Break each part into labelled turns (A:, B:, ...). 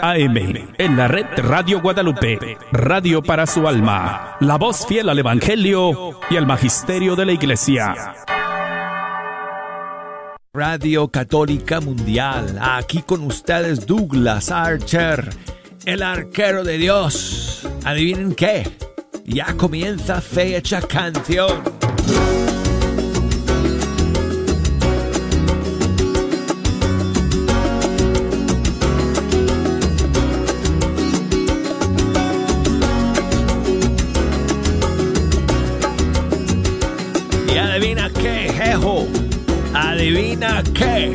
A: AM en la red Radio Guadalupe, radio para su alma, la voz fiel al Evangelio y al Magisterio de la Iglesia.
B: Radio Católica Mundial, aquí con ustedes Douglas Archer, el arquero de Dios. ¿Adivinen qué? Ya comienza fecha canción. Qué.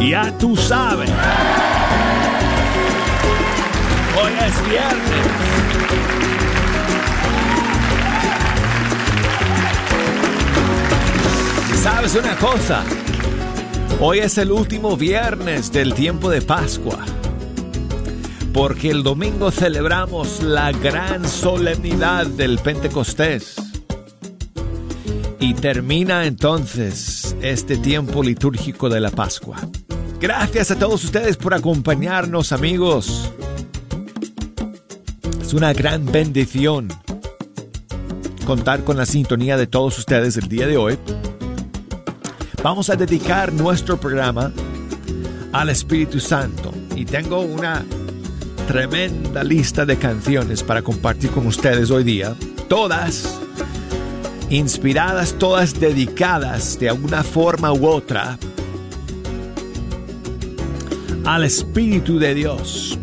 B: Ya tú sabes. Hoy es viernes. ¿Sabes una cosa? Hoy es el último viernes del tiempo de Pascua. Porque el domingo celebramos la gran solemnidad del Pentecostés. Y termina entonces este tiempo litúrgico de la Pascua. Gracias a todos ustedes por acompañarnos amigos. Es una gran bendición contar con la sintonía de todos ustedes el día de hoy. Vamos a dedicar nuestro programa al Espíritu Santo y tengo una tremenda lista de canciones para compartir con ustedes hoy día. Todas inspiradas, todas dedicadas de alguna forma u otra al Espíritu de Dios.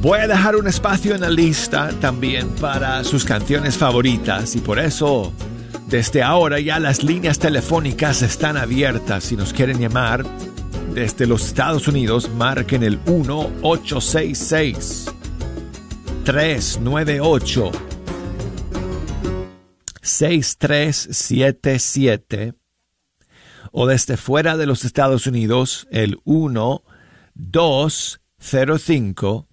B: Voy a dejar un espacio en la lista también para sus canciones favoritas y por eso desde ahora ya las líneas telefónicas están abiertas. Si nos quieren llamar desde los Estados Unidos, marquen el 1866 398 6377 o desde fuera de los Estados Unidos el 1 205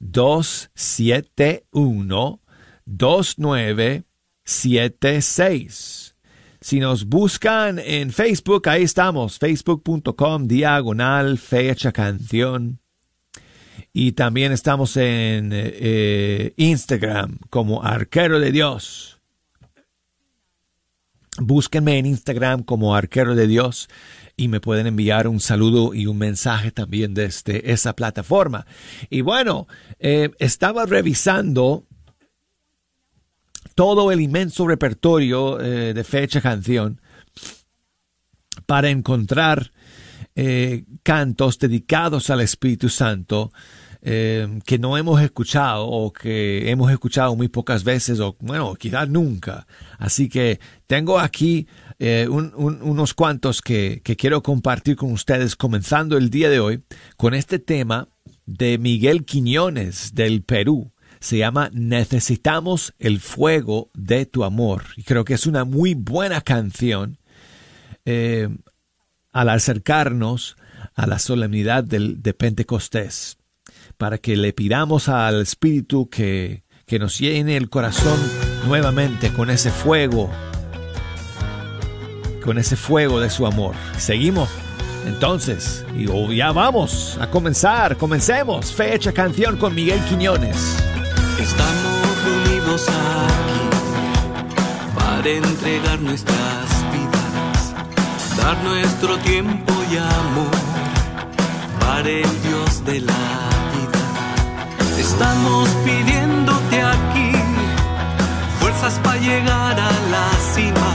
B: 271 2976 si nos buscan en Facebook, ahí estamos, facebook.com diagonal fecha canción. Y también estamos en eh, Instagram como Arquero de Dios. Búsquenme en Instagram como Arquero de Dios y me pueden enviar un saludo y un mensaje también desde esa plataforma. Y bueno, eh, estaba revisando todo el inmenso repertorio eh, de fecha canción para encontrar eh, cantos dedicados al Espíritu Santo eh, que no hemos escuchado o que hemos escuchado muy pocas veces o bueno, quizás nunca. Así que tengo aquí eh, unos cuantos que, que quiero compartir con ustedes comenzando el día de hoy con este tema de Miguel Quiñones del Perú se llama Necesitamos el fuego de tu amor. Y creo que es una muy buena canción al acercarnos a la solemnidad del, de Pentecostés, para que le pidamos al Espíritu que, que nos llene el corazón nuevamente con ese fuego, con ese fuego de su amor. Seguimos entonces, y ya vamos a comenzar, comencemos. Fecha canción con Miguel Quiñones.
C: Estamos reunidos aquí para entregar nuestras nuestro tiempo y amor para el Dios de la vida. Estamos pidiéndote aquí fuerzas para llegar a la cima.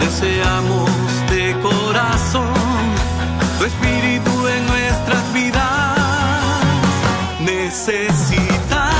C: Deseamos de corazón tu espíritu en nuestras vidas. Necesitamos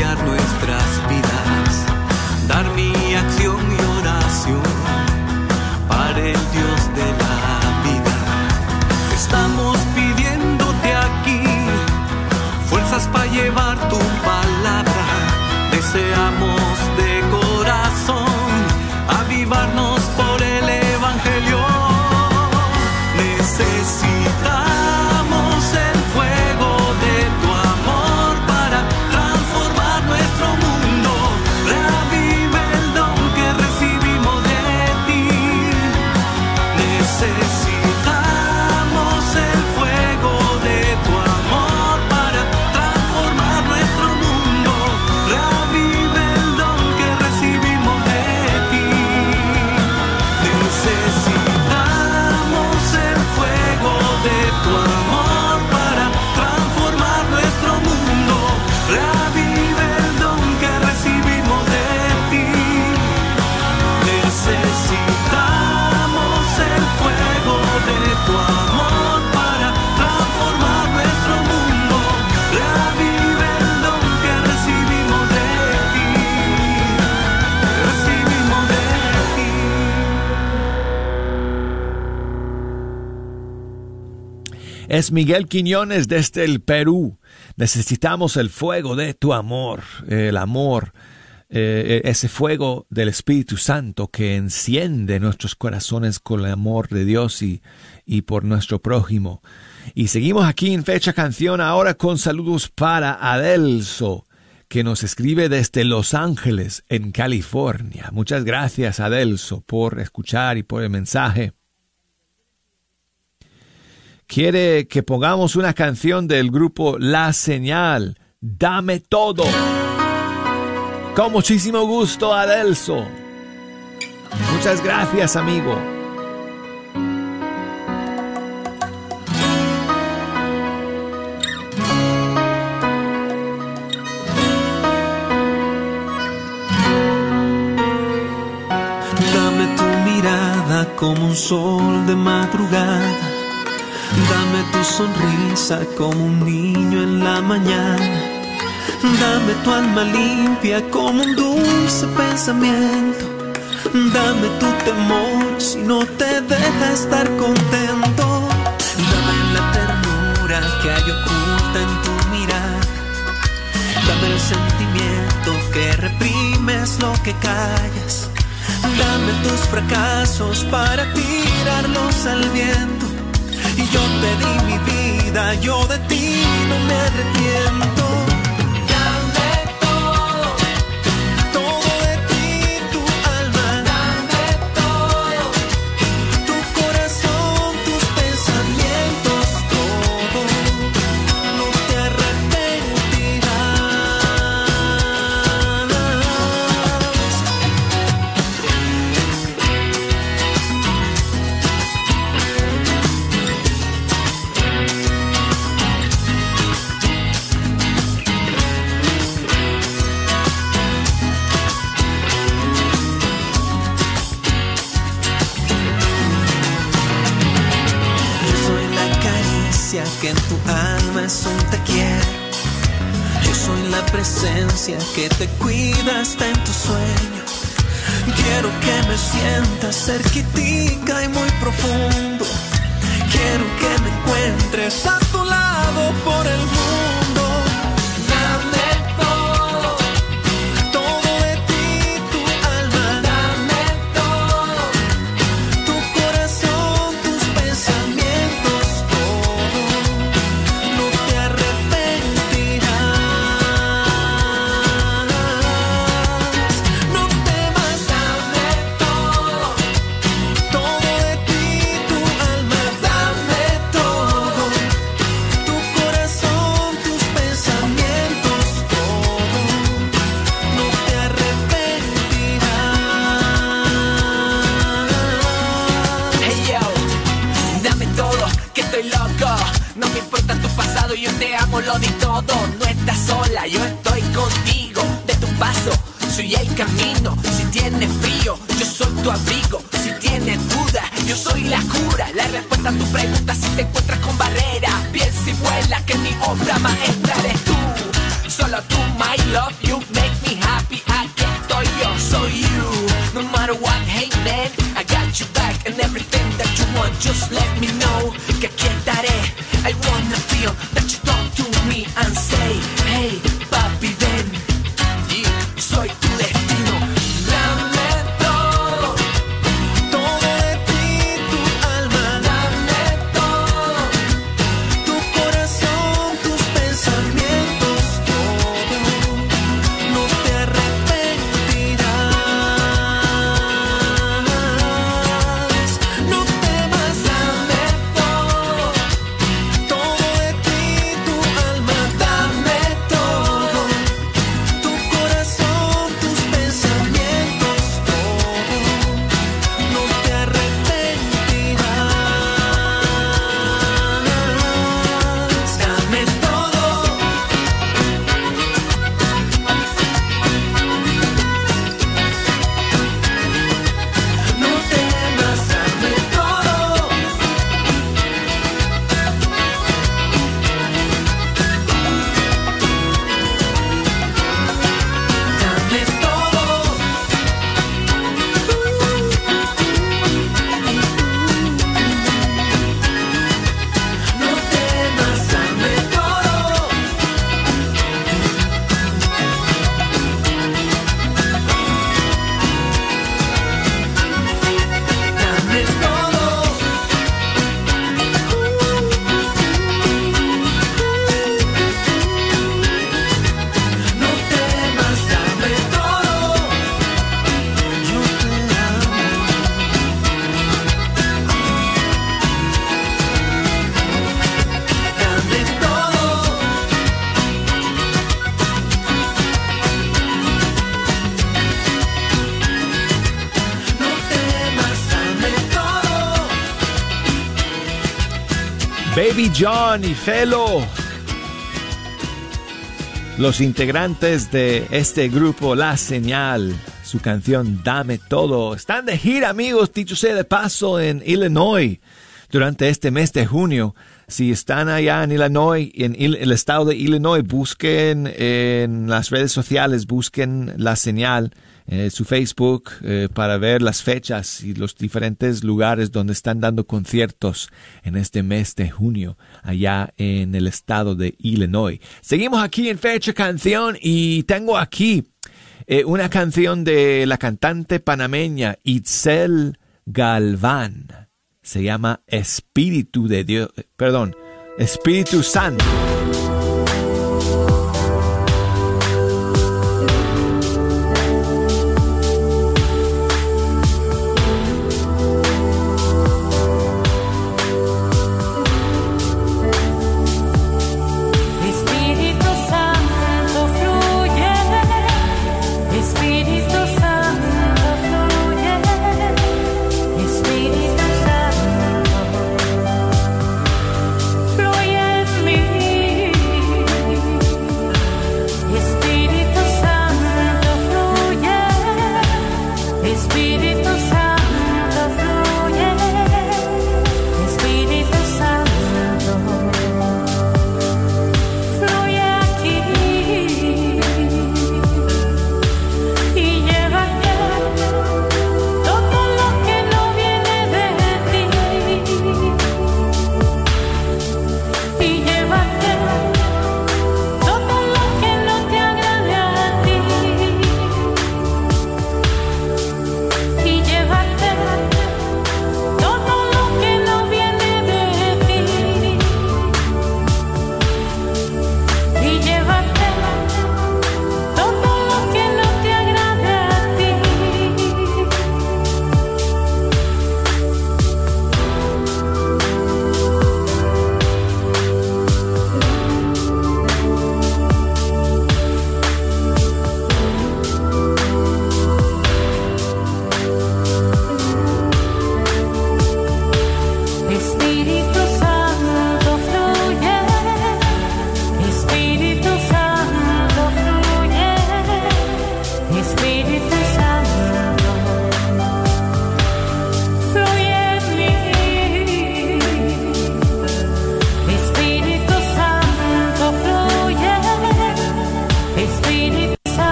C: nuestra
B: Es Miguel Quiñones desde el Perú. Necesitamos el fuego de tu amor, el amor, eh, ese fuego del Espíritu Santo que enciende nuestros corazones con el amor de Dios y, y por nuestro prójimo. Y seguimos aquí en Fecha Canción ahora con saludos para Adelso, que nos escribe desde Los Ángeles, en California. Muchas gracias, Adelso, por escuchar y por el mensaje quiere que pongamos una canción del grupo La Señal, Dame Todo. Con muchísimo gusto, Adelso. Muchas gracias, amigo.
C: Dame tu mirada como un sol de madrugada Dame tu sonrisa como un niño en la mañana. Dame tu alma limpia como un dulce pensamiento. Dame tu temor si no te deja estar contento. Dame la ternura que hay oculta en tu mirada. Dame el sentimiento que reprimes lo que callas. Dame tus fracasos para tirarlos al viento y yo te di mi vida, yo de ti no me arrepiento.
B: Baby John y Felo. Los integrantes de este grupo La Señal, su canción Dame Todo, están de gira amigos, dicho sea de paso, en Illinois durante este mes de junio. Si están allá en Illinois, en el estado de Illinois, busquen en las redes sociales, busquen la señal eh, su Facebook eh, para ver las fechas y los diferentes lugares donde están dando conciertos en este mes de junio allá en el estado de Illinois. Seguimos aquí en Fecha Canción y tengo aquí eh, una canción de la cantante panameña Itzel Galván. Se llama Espíritu de Dios, perdón, Espíritu Santo.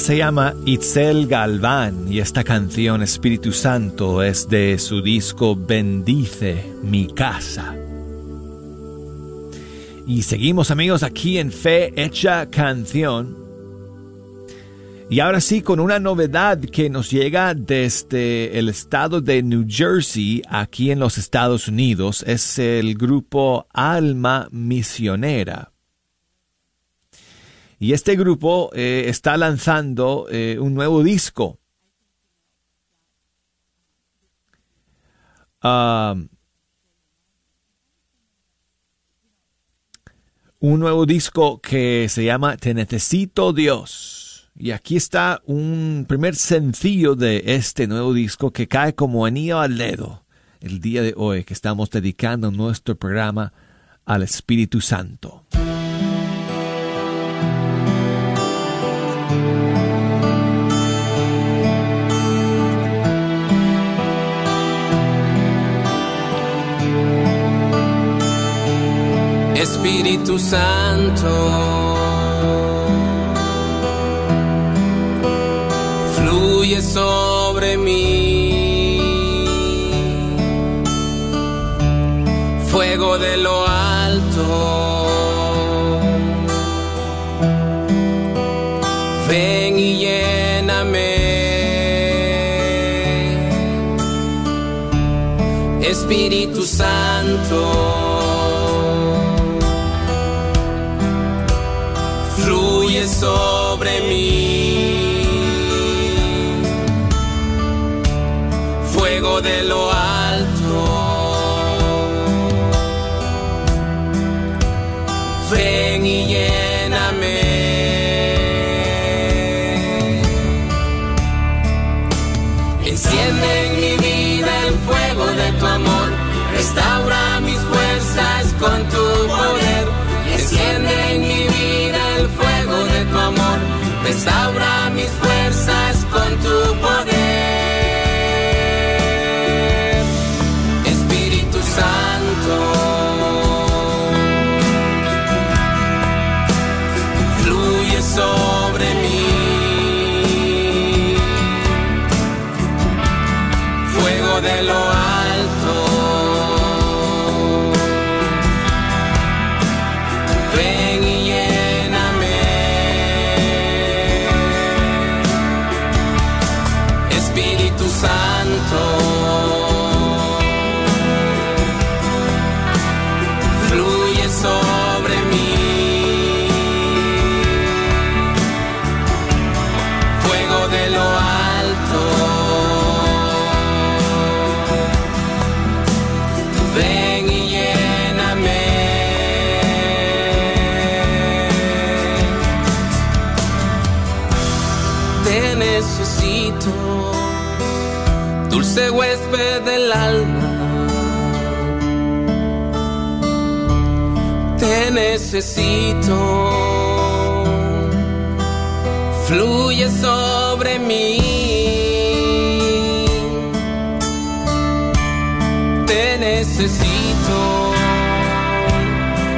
B: Se llama Itzel Galván y esta canción Espíritu Santo es de su disco Bendice mi casa. Y seguimos amigos aquí en Fe Hecha Canción. Y ahora sí, con una novedad que nos llega desde el estado de New Jersey, aquí en los Estados Unidos, es el grupo Alma Misionera. Y este grupo eh, está lanzando eh, un nuevo disco. Ah, un nuevo disco que se llama Te Necesito Dios. Y aquí está un primer sencillo de este nuevo disco que cae como anillo al dedo el día de hoy que estamos dedicando nuestro programa al Espíritu Santo.
D: Espíritu Santo. Fluye sobre mí, fuego de lo alto. Ven y lléname, Espíritu Santo. Restaura dulce huésped del alma. Te necesito, fluye sobre mí. Te necesito,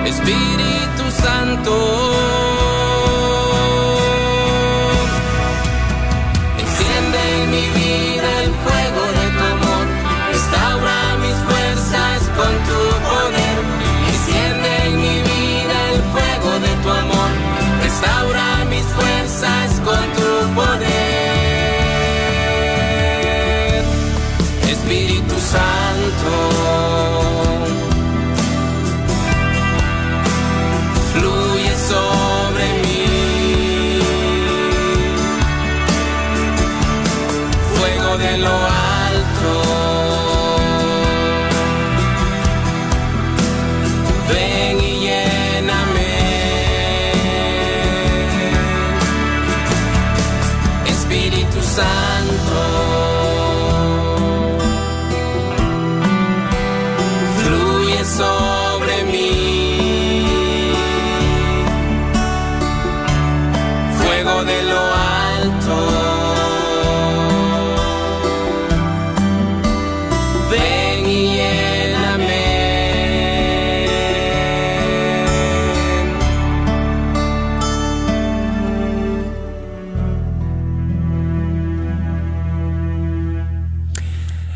D: Espíritu Santo.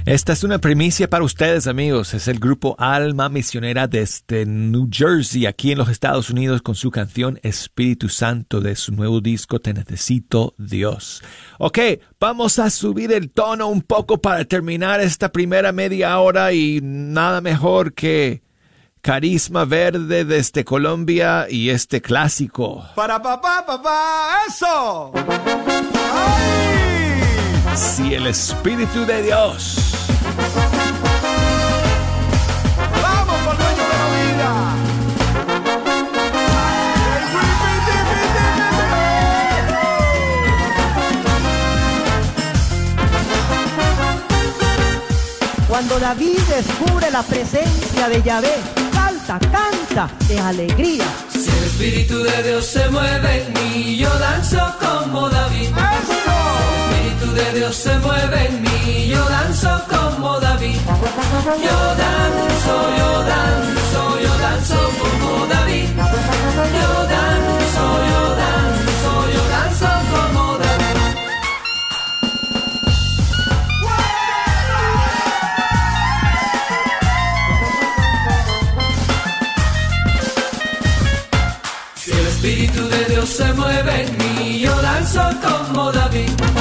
B: Esta es una primicia para ustedes, amigos. Es el grupo Alma Misionera desde New Jersey, aquí en los Estados Unidos, con su canción Espíritu Santo de su nuevo disco Te Necesito Dios. Ok, vamos a subir el tono un poco para terminar esta primera media hora y nada mejor que Carisma Verde desde Colombia y este clásico.
E: Para papá, papá, eso.
B: Si el Espíritu de Dios
E: Vamos de la vida.
F: Cuando David descubre la presencia de Yahvé, salta, canta de alegría.
G: Si el Espíritu de Dios se mueve en mí, yo danzo como David. El Espíritu de Dios se mueve en mí, yo danzo como David. Yo danzo, yo danzo, yo danzo como David. Yo danzo, yo danzo, yo danzo como David. Si el Espíritu de Dios se mueve en mí, yo danzo como David.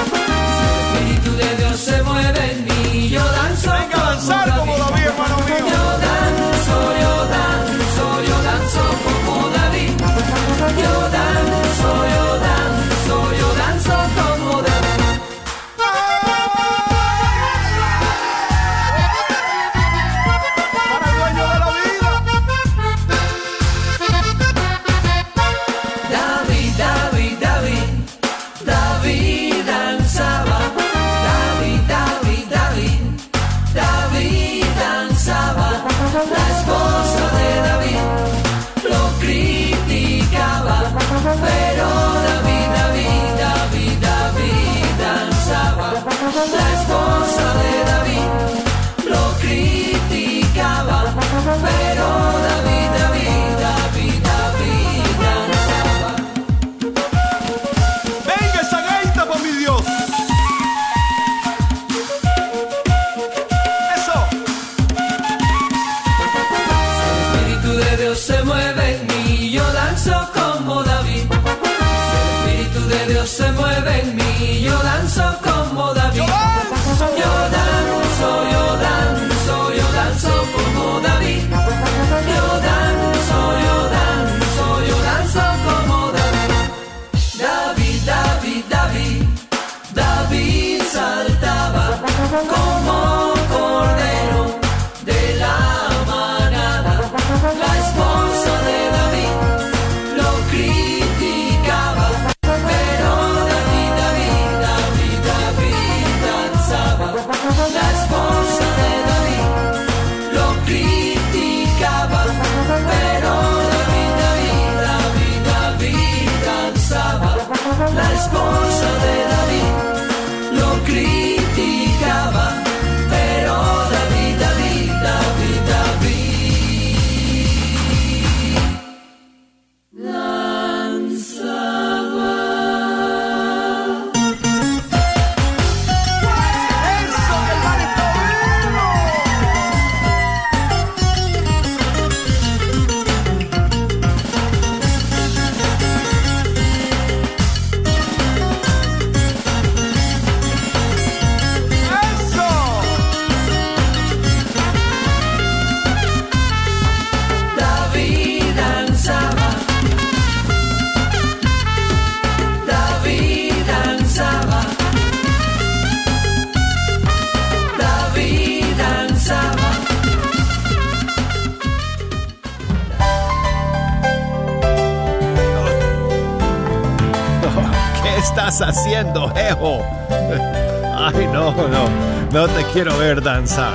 E: Danzar,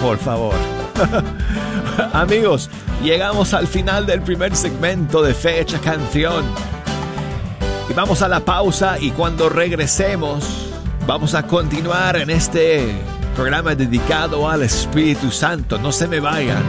E: por
B: favor. Amigos, llegamos al final del primer segmento de Fecha Canción. Y vamos a la pausa y cuando regresemos vamos a continuar en este programa dedicado al Espíritu Santo. No se me vayan.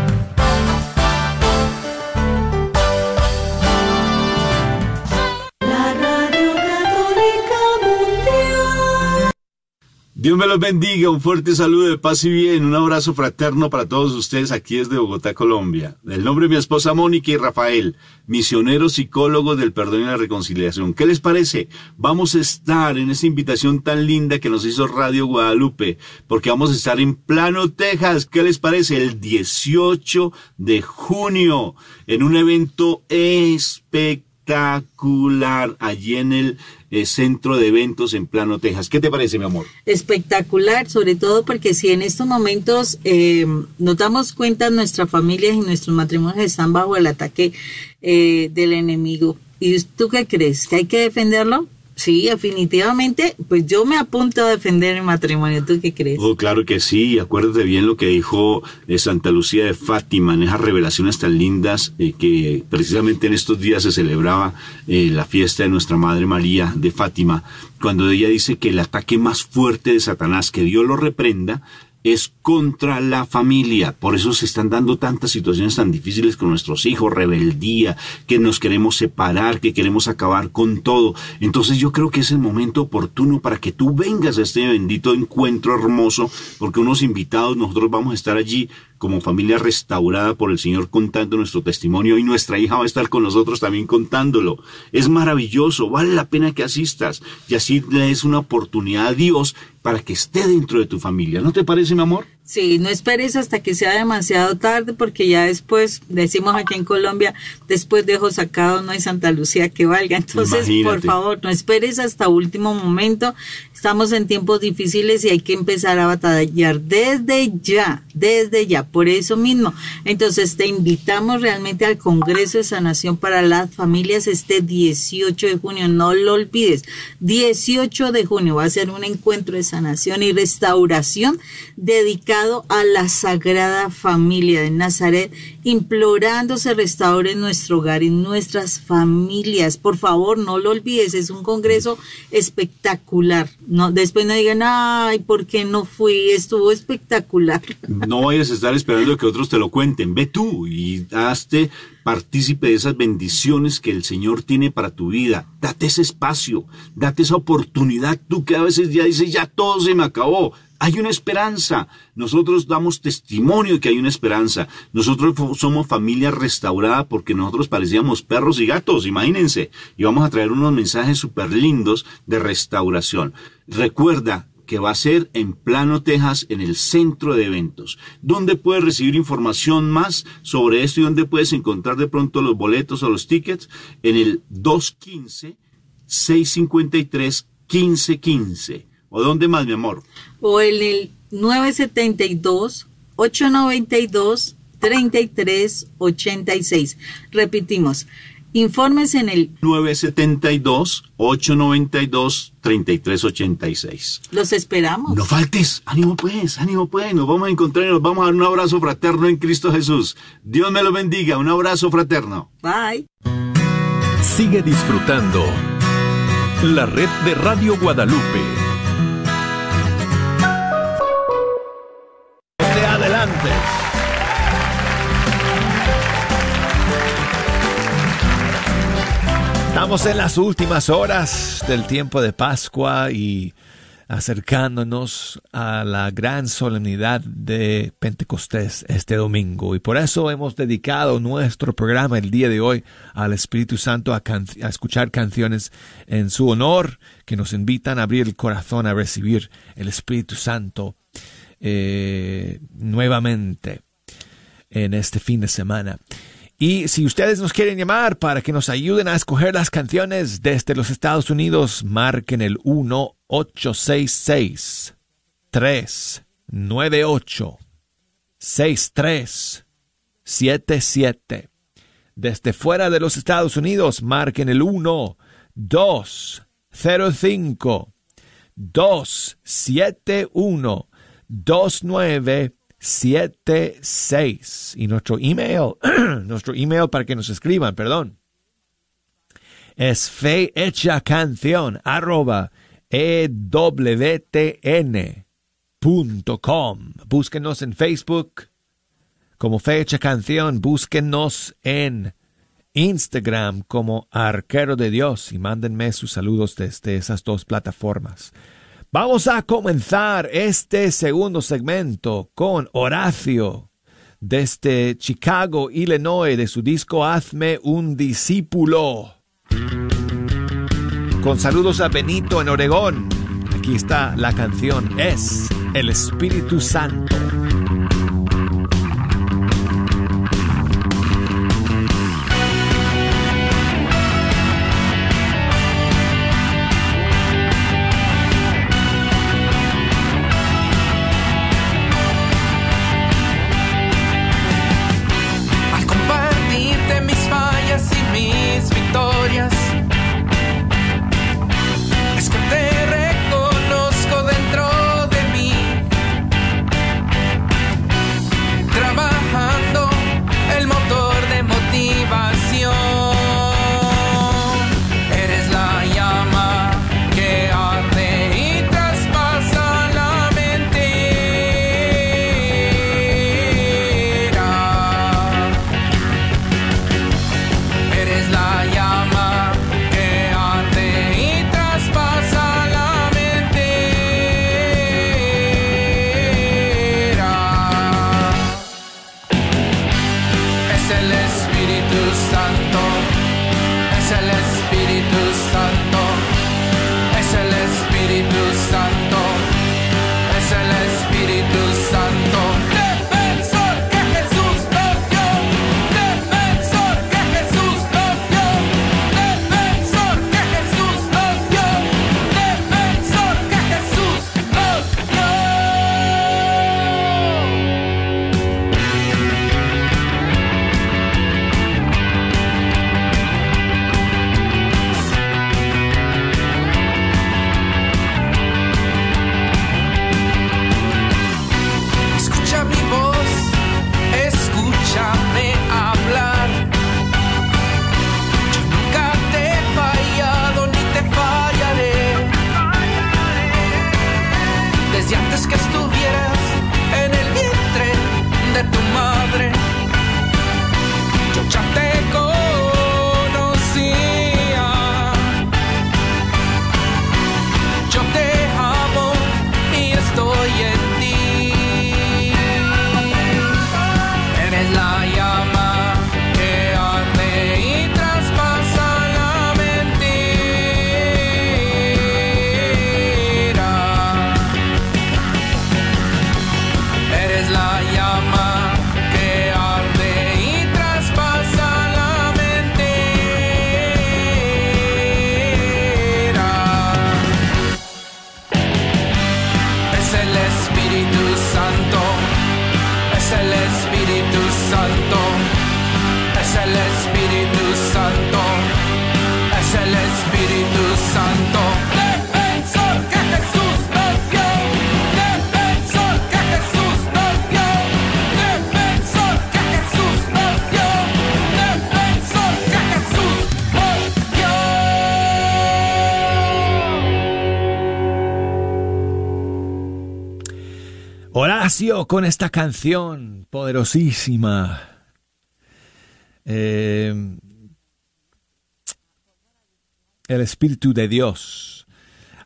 H: Dios me los bendiga, un fuerte saludo de paz y bien, un abrazo fraterno para todos ustedes aquí desde Bogotá, Colombia. El nombre de mi esposa Mónica y Rafael, misioneros psicólogos del perdón y la reconciliación. ¿Qué les parece? Vamos a estar en esa invitación tan linda que nos hizo Radio Guadalupe, porque vamos a estar en Plano, Texas. ¿Qué les parece? El 18 de junio, en un evento espectacular allí en el eh, centro de eventos en Plano, Texas. ¿Qué te parece, mi amor?
I: Espectacular, sobre todo porque si en estos momentos eh, nos damos cuenta, nuestras familias y nuestros matrimonios están bajo el ataque eh, del enemigo. ¿Y tú qué crees? ¿Que hay que defenderlo? Sí, definitivamente, pues yo me apunto a defender el matrimonio. ¿Tú qué crees?
H: Oh, claro que sí. Acuérdate bien lo que dijo de Santa Lucía de Fátima, en esas revelaciones tan lindas eh, que precisamente en estos días se celebraba eh, la fiesta de nuestra Madre María de Fátima, cuando ella dice que el ataque más fuerte de Satanás, que Dios lo reprenda, es contra la familia. Por eso se están dando tantas situaciones tan difíciles con nuestros hijos, rebeldía, que nos queremos separar, que queremos acabar con todo. Entonces yo creo que es el momento oportuno para que tú vengas a este bendito encuentro hermoso, porque unos invitados, nosotros vamos a estar allí como familia restaurada por el Señor contando nuestro testimonio y nuestra hija va a estar con nosotros también contándolo. Es maravilloso, vale la pena que asistas y así le des una oportunidad a Dios para que esté dentro de tu familia. ¿No te parece, mi amor?
I: Sí, no esperes hasta que sea demasiado tarde porque ya después, decimos aquí en Colombia, después dejo sacado no hay Santa Lucía que valga. Entonces, por favor, no esperes hasta último momento. Estamos en tiempos difíciles y hay que empezar a batallar desde ya, desde ya, por eso mismo. Entonces, te invitamos realmente al Congreso de Sanación para las Familias este 18 de junio, no lo olvides. 18 de junio va a ser un encuentro de sanación y restauración dedicado a la Sagrada Familia de Nazaret, implorando se restaure nuestro hogar y nuestras familias. Por favor, no lo olvides, es un congreso espectacular. No, después no digan, ay, ¿por qué no fui? Estuvo espectacular.
H: No vayas a estar esperando que otros te lo cuenten. Ve tú y hazte partícipe de esas bendiciones que el Señor tiene para tu vida. Date ese espacio, date esa oportunidad. Tú que a veces ya dices, ya todo se me acabó. Hay una esperanza. Nosotros damos testimonio que hay una esperanza. Nosotros somos familia restaurada porque nosotros parecíamos perros y gatos, imagínense. Y vamos a traer unos mensajes súper lindos de restauración. Recuerda, que va a ser en Plano, Texas, en el centro de eventos. ¿Dónde puedes recibir información más sobre esto y dónde puedes encontrar de pronto los boletos o los tickets? En el 215-653-1515. ¿O dónde más, mi amor?
I: O en el 972-892-3386. Repetimos, Informes en el
H: 972-892-3386.
I: Los esperamos.
H: No faltes. Ánimo pues, ánimo pues. Nos vamos a encontrar y nos vamos a dar un abrazo fraterno en Cristo Jesús. Dios me lo bendiga. Un abrazo fraterno.
I: Bye.
A: Sigue disfrutando la red de Radio Guadalupe.
B: Estamos en las últimas horas del tiempo de Pascua y acercándonos a la gran solemnidad de Pentecostés este domingo. Y por eso hemos dedicado nuestro programa el día de hoy al Espíritu Santo a, a escuchar canciones en su honor que nos invitan a abrir el corazón a recibir el Espíritu Santo eh, nuevamente en este fin de semana. Y si ustedes nos quieren llamar para que nos ayuden a escoger las canciones desde los Estados Unidos, marquen el 1-866-398-6377. Desde fuera de los Estados Unidos, marquen el 1-205-271-29 76 y nuestro email, nuestro email para que nos escriban, perdón, es fe hecha canción arroba ewtn.com. Búsquenos en Facebook como fe hecha canción, búsquenos en Instagram como arquero de Dios y mándenme sus saludos desde esas dos plataformas.
J: Vamos a comenzar este segundo segmento con Horacio desde Chicago, Illinois, de su disco Hazme un discípulo. Con saludos a Benito en Oregón. Aquí está la canción Es el Espíritu Santo. Con esta canción poderosísima. Eh, el Espíritu de Dios,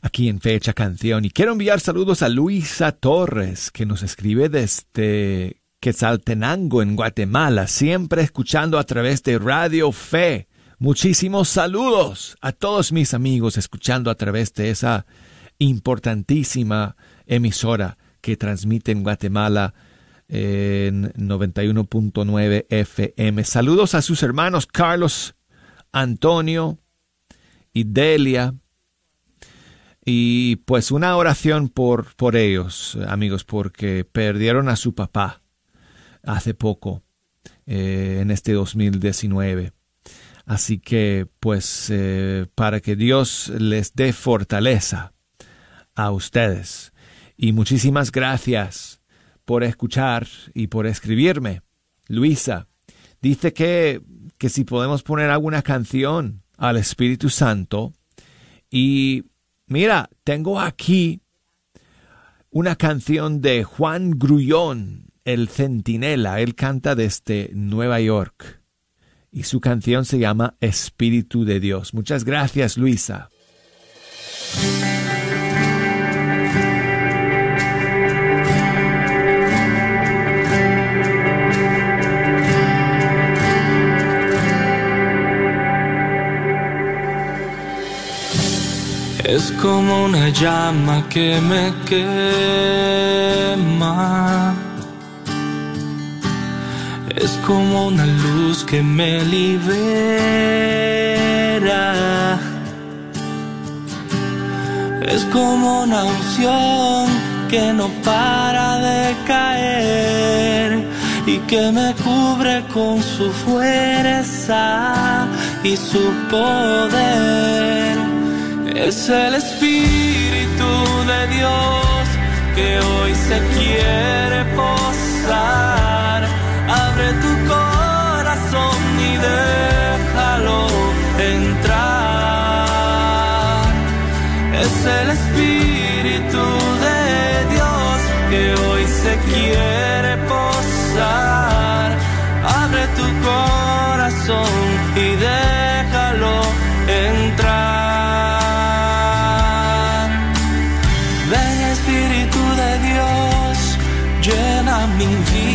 J: aquí en Fecha Canción. Y quiero enviar saludos a Luisa Torres, que nos escribe desde Quetzaltenango, en Guatemala, siempre escuchando a través de Radio Fe. Muchísimos saludos a todos mis amigos escuchando a través de esa importantísima emisora que transmite en Guatemala en 91.9 FM. Saludos a sus hermanos Carlos, Antonio y Delia. Y pues una oración por, por ellos, amigos, porque perdieron a su papá hace poco, eh, en este 2019. Así que, pues, eh, para que Dios les dé fortaleza a ustedes y muchísimas gracias por escuchar y por escribirme. Luisa dice que, que si podemos poner alguna canción al Espíritu Santo. Y mira, tengo aquí una canción de Juan Grullón, el centinela. Él canta desde Nueva York. Y su canción se llama Espíritu de Dios. Muchas gracias, Luisa.
G: Es como una llama que me quema. Es como una luz que me libera. Es como una unción que no para de caer y que me cubre con su fuerza y su poder. Es el Espíritu de Dios que hoy se quiere posar. Abre tu corazón y déjalo entrar. Es el Espíritu de Dios que hoy se quiere posar. Abre tu corazón y déjalo entrar. Llena mi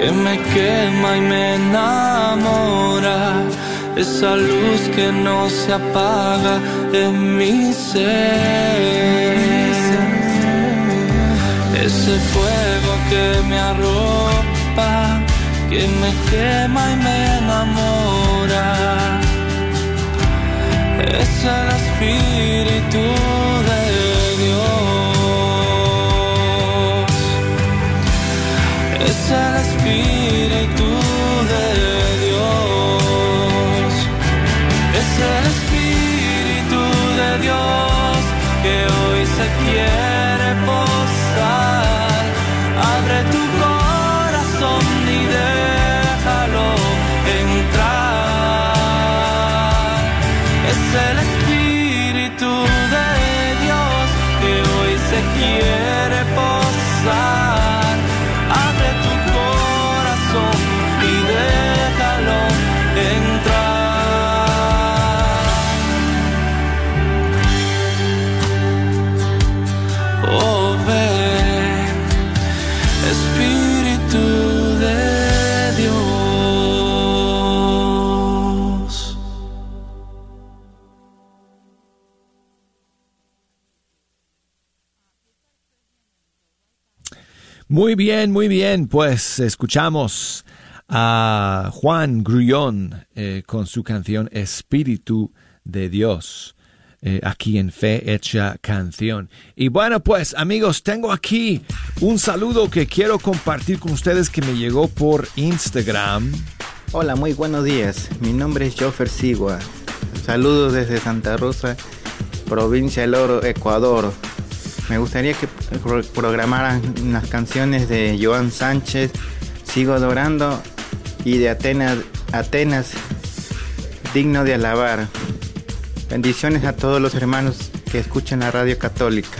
G: que me quema y me enamora. Esa luz que no se apaga en mi ser. Ese fuego que me arropa, que me quema y me enamora. Es el Espíritu Espíritu de Dios. Es el Espíritu de Dios que hoy se quiere posar. Abre tu corazón y déjalo entrar. Es el
B: Muy bien, muy bien. Pues escuchamos a Juan Grullón eh, con su canción Espíritu de Dios. eh, aquí en Fe Hecha Canción. Y bueno, pues amigos, tengo aquí un saludo que quiero compartir con ustedes que me llegó por Instagram.
K: Hola, muy buenos días. Mi nombre es Jofer Sigua. Saludos desde Santa Rosa, provincia del Oro, Ecuador. Me gustaría que pro- programaran las canciones de Joan Sánchez, Sigo Adorando, y de Atenas, Atenas, Digno de Alabar. Bendiciones a todos los hermanos que escuchan la radio católica.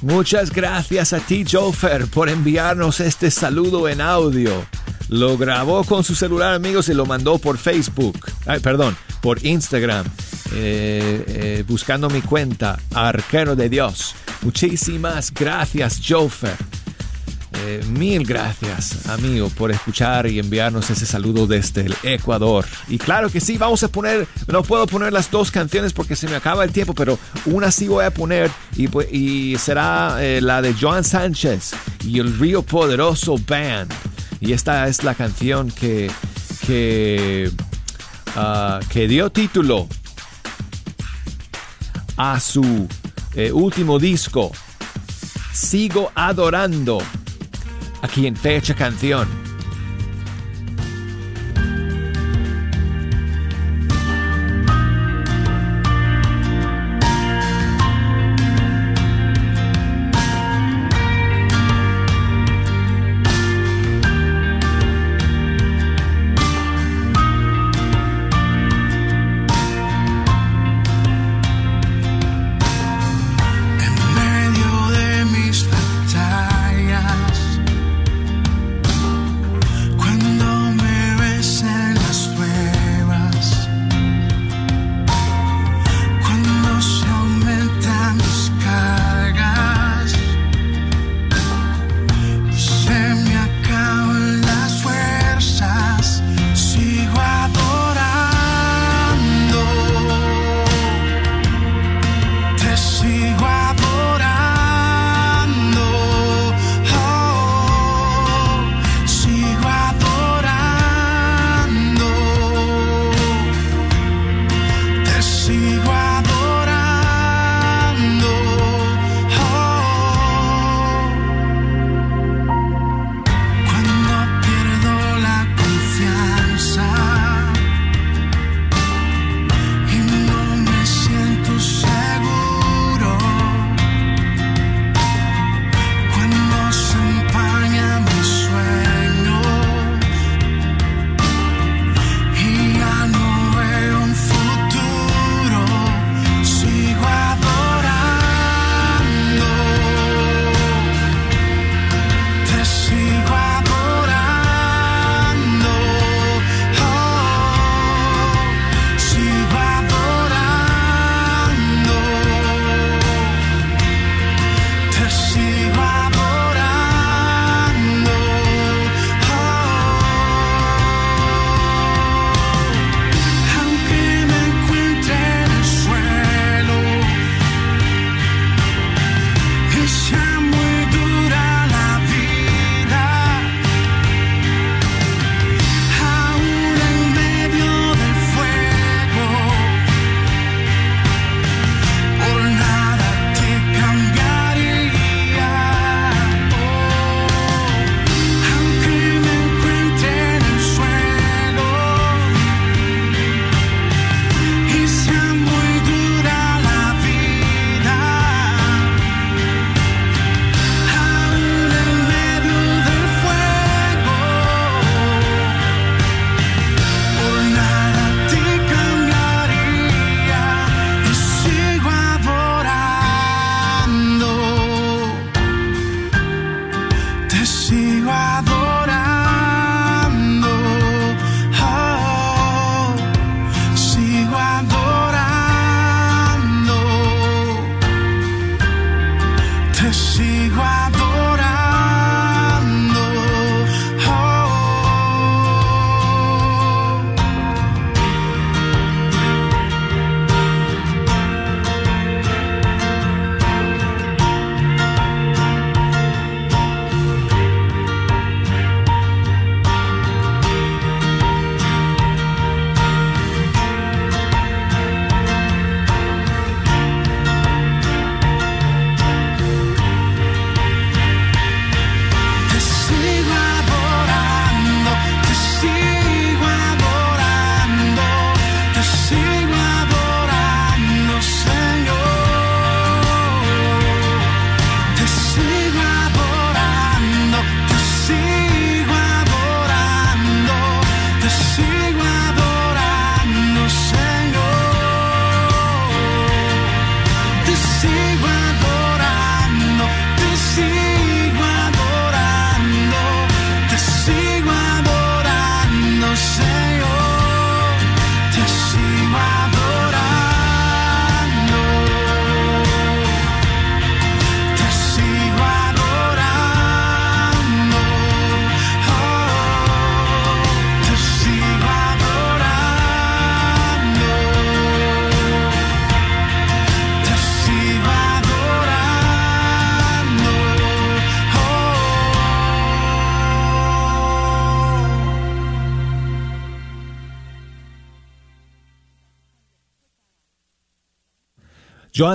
B: Muchas gracias a ti, Jofer, por enviarnos este saludo en audio. Lo grabó con su celular, amigos, y lo mandó por Facebook. Ay, perdón, por Instagram, eh, eh, buscando mi cuenta, Arquero de Dios. Muchísimas gracias, Jofer. Eh, mil gracias, amigo, por escuchar y enviarnos ese saludo desde el Ecuador. Y claro que sí, vamos a poner, no puedo poner las dos canciones porque se me acaba el tiempo, pero una sí voy a poner y, pues, y será la de Joan Sánchez y el Río Poderoso Band. Y esta es la canción que, que, ah, que dio título a su eh, último disco, Sigo Adorando, aquí en Fecha Canción.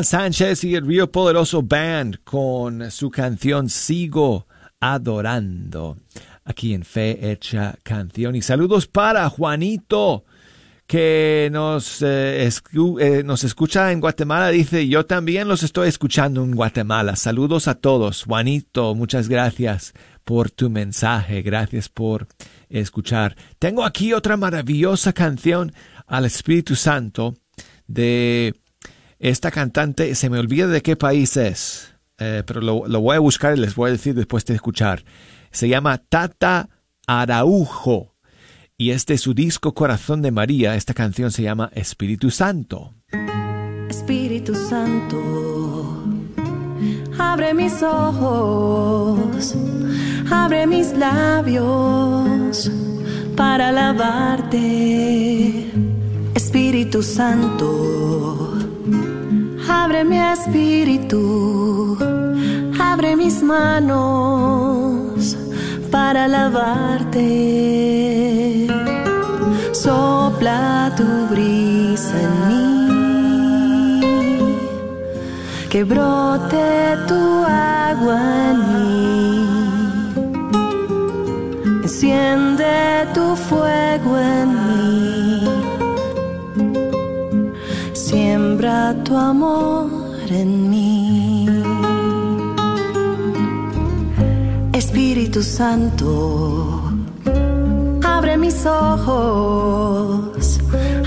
B: Sánchez y el Río Poderoso Band con su canción Sigo Adorando. Aquí en Fe Hecha Canción. Y saludos para Juanito que nos, eh, eh, nos escucha en Guatemala. Dice, yo también los estoy escuchando en Guatemala. Saludos a todos. Juanito, muchas gracias por tu mensaje. Gracias por escuchar. Tengo aquí otra maravillosa canción al Espíritu Santo de esta cantante, se me olvida de qué país es, eh, pero lo, voy a buscar y les voy a decir después de escuchar. Se llama Tata Araujo y es su disco Corazón de María. Esta canción se llama Espíritu Santo.
L: Espíritu Santo, abre mis ojos, abre mis labios para alabarte. Espíritu Santo Abre mi espíritu, abre mis manos para lavarte. Sopla tu brisa en mí, que brote tu agua en mí. Enciende tu fuego en mí tu amor en mí. Espíritu Santo, abre mis ojos,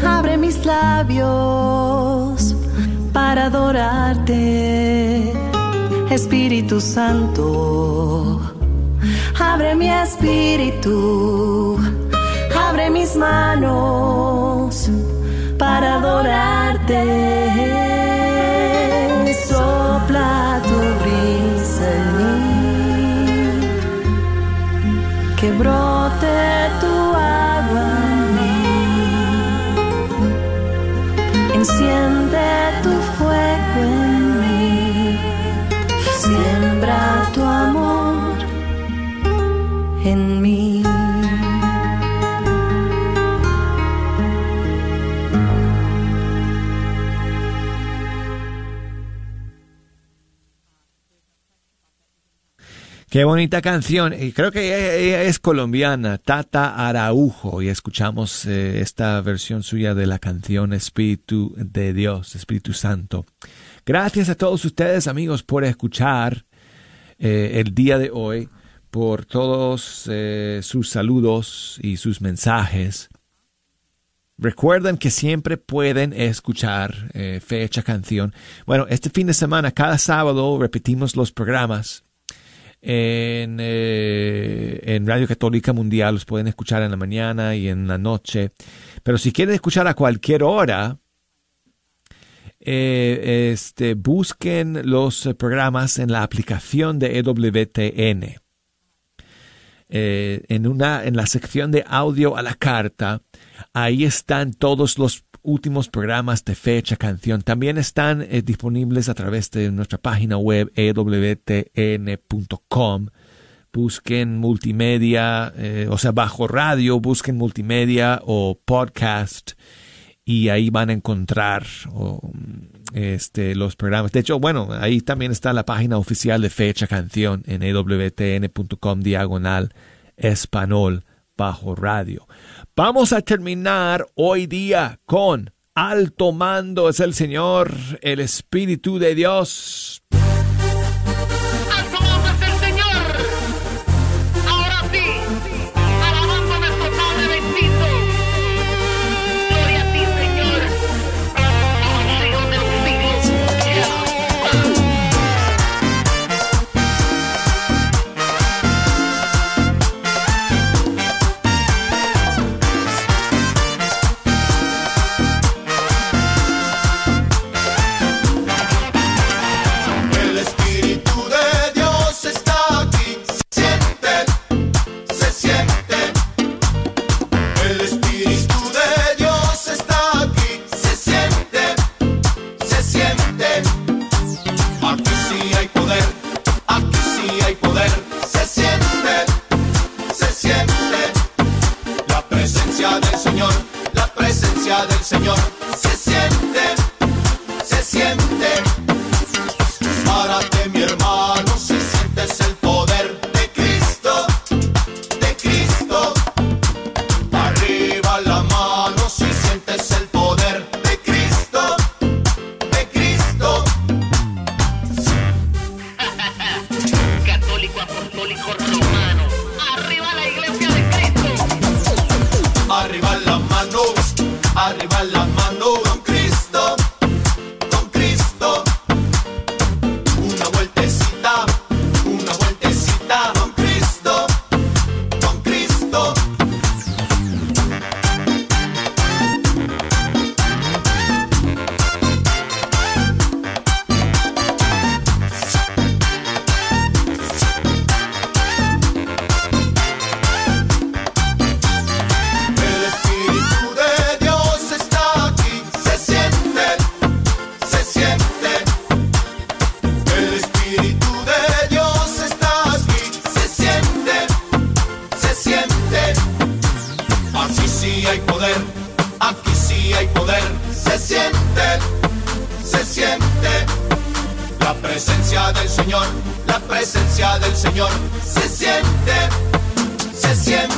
L: abre mis labios para adorarte. Espíritu Santo, abre mi espíritu, abre mis manos para adorarte. Sopla tu brisa en mí, que brote tu agua en mí. Enciende tu fuego en mí, siembra tu amor en mí.
B: Qué bonita canción. Y creo que ella es colombiana, Tata Araujo. Y escuchamos eh, esta versión suya de la canción Espíritu de Dios, Espíritu Santo. Gracias a todos ustedes, amigos, por escuchar eh, el día de hoy, por todos eh, sus saludos y sus mensajes. Recuerden que siempre pueden escuchar fecha canción. Bueno, este fin de semana, cada sábado, repetimos los programas en, eh, en Radio Católica Mundial. Los pueden escuchar en la mañana y en la noche. Pero si quieren escuchar a cualquier hora, eh, este, busquen los programas en la aplicación de EWTN. Eh, en, una, en la sección de audio a la carta, ahí están todos los últimos programas de fecha, canción. También están eh, disponibles a través de nuestra página web ewtn.com. Busquen multimedia, eh, o sea, bajo radio, busquen multimedia o podcast y ahí van a encontrar este, los programas. De hecho, bueno, ahí también está la página oficial de fecha canción en ewtn.com diagonal español bajo radio. Vamos a terminar hoy día con alto mando es el Señor, el Espíritu de Dios.
M: La presencia del Señor, la presencia del Señor se siente, se siente.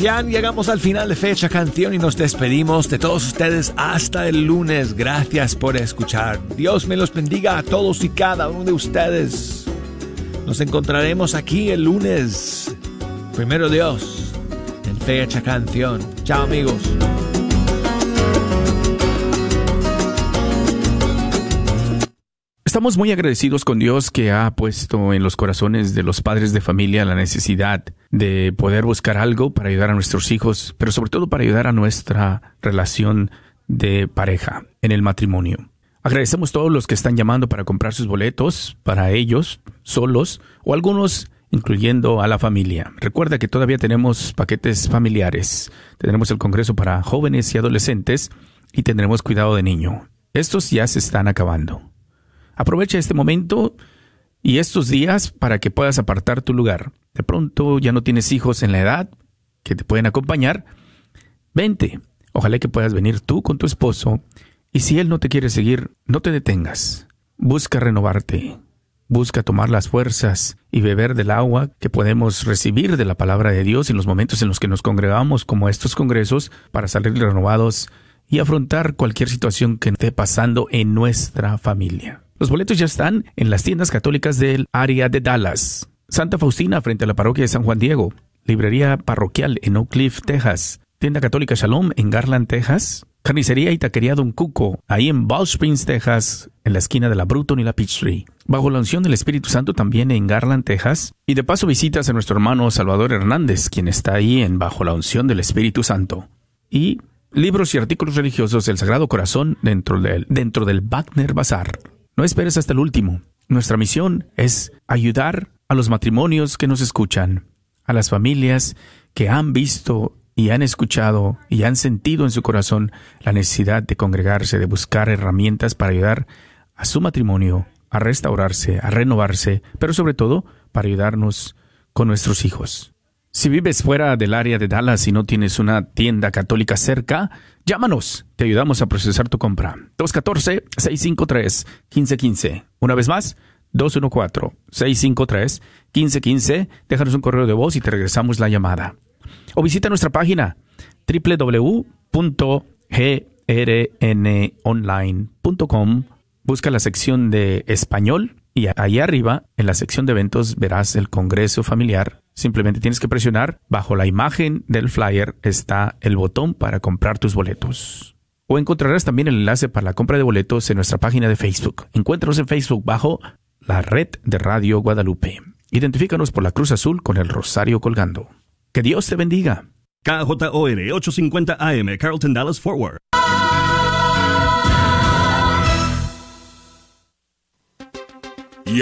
M: Llegamos al final de fecha canción y nos despedimos de todos ustedes hasta el lunes. Gracias por escuchar. Dios me los bendiga a todos y cada uno de ustedes. Nos encontraremos aquí el lunes. Primero Dios, en fecha canción. Chao amigos.
A: Estamos muy agradecidos con Dios que ha puesto en los corazones de los padres de familia la necesidad de poder buscar algo para ayudar a nuestros hijos, pero sobre todo para ayudar a nuestra relación de pareja en el matrimonio. Agradecemos a todos los que están llamando para comprar sus boletos para ellos, solos, o algunos incluyendo a la familia. Recuerda que todavía tenemos paquetes familiares. Tendremos el Congreso para jóvenes y adolescentes y tendremos cuidado de niño. Estos ya se están acabando. Aprovecha este momento y estos días para que puedas apartar tu lugar. De pronto ya no tienes hijos en la edad que te pueden acompañar. Vente. Ojalá que puedas venir tú con tu esposo. Y si él no te quiere seguir, no te detengas. Busca renovarte. Busca tomar las fuerzas y beber del agua que podemos recibir de la palabra de Dios en los momentos en los que nos congregamos como estos congresos para salir renovados y afrontar cualquier situación que esté pasando en nuestra familia. Los boletos ya están en las tiendas católicas del área de Dallas. Santa Faustina frente a la parroquia de San Juan Diego. Librería parroquial en Oak Cliff, Texas. Tienda católica Shalom en Garland, Texas. Carnicería y taquería Don Cuco, ahí en Ball Springs, Texas, en la esquina de la Bruton y la Peachtree. Bajo la unción del Espíritu Santo también en Garland, Texas. Y de paso visitas a nuestro hermano Salvador Hernández, quien está ahí en Bajo la unción del Espíritu Santo. Y libros y artículos religiosos del Sagrado Corazón dentro del, dentro del Wagner Bazar. No esperes hasta el último. Nuestra misión es ayudar a los matrimonios que nos escuchan, a las familias que han visto y han escuchado y han sentido en su corazón la necesidad de congregarse, de buscar herramientas para ayudar a su matrimonio a restaurarse, a renovarse, pero sobre todo para ayudarnos con nuestros hijos. Si vives fuera del área de Dallas y no tienes una tienda católica cerca, llámanos. Te ayudamos a procesar tu compra. 214-653-1515. Una vez más, 214-653-1515. Déjanos un correo de voz y te regresamos la llamada o visita nuestra página www.grnonline.com. Busca la sección de español y ahí arriba, en la sección de eventos, verás el Congreso Familiar. Simplemente tienes que presionar. Bajo la imagen del flyer está el botón para comprar tus boletos. O encontrarás también el enlace para la compra de boletos en nuestra página de Facebook. Encuéntranos en Facebook bajo la red de Radio Guadalupe. Identifícanos por la cruz azul con el rosario colgando. Que Dios te bendiga.
N: KJOR 850 AM, Carlton Dallas Forward.